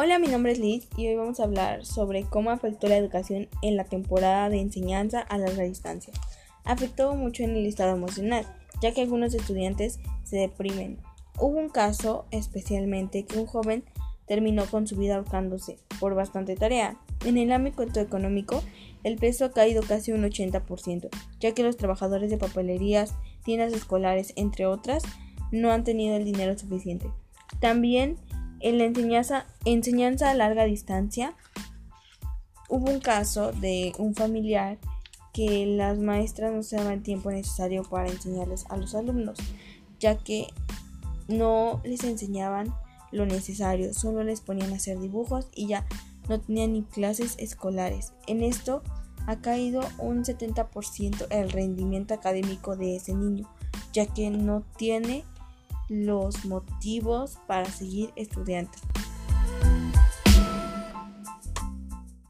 Hola, mi nombre es Liz y hoy vamos a hablar sobre cómo afectó la educación en la temporada de enseñanza a larga distancia. Afectó mucho en el estado emocional, ya que algunos estudiantes se deprimen. Hubo un caso especialmente que un joven terminó con su vida ahorcándose por bastante tarea. En el ámbito económico, el peso ha caído casi un 80%, ya que los trabajadores de papelerías, tiendas escolares, entre otras, no han tenido el dinero suficiente. También en la enseñanza, enseñanza a larga distancia, hubo un caso de un familiar que las maestras no se daban el tiempo necesario para enseñarles a los alumnos, ya que no les enseñaban lo necesario, solo les ponían a hacer dibujos y ya no tenían ni clases escolares. En esto ha caído un 70% el rendimiento académico de ese niño, ya que no tiene los motivos para seguir estudiando.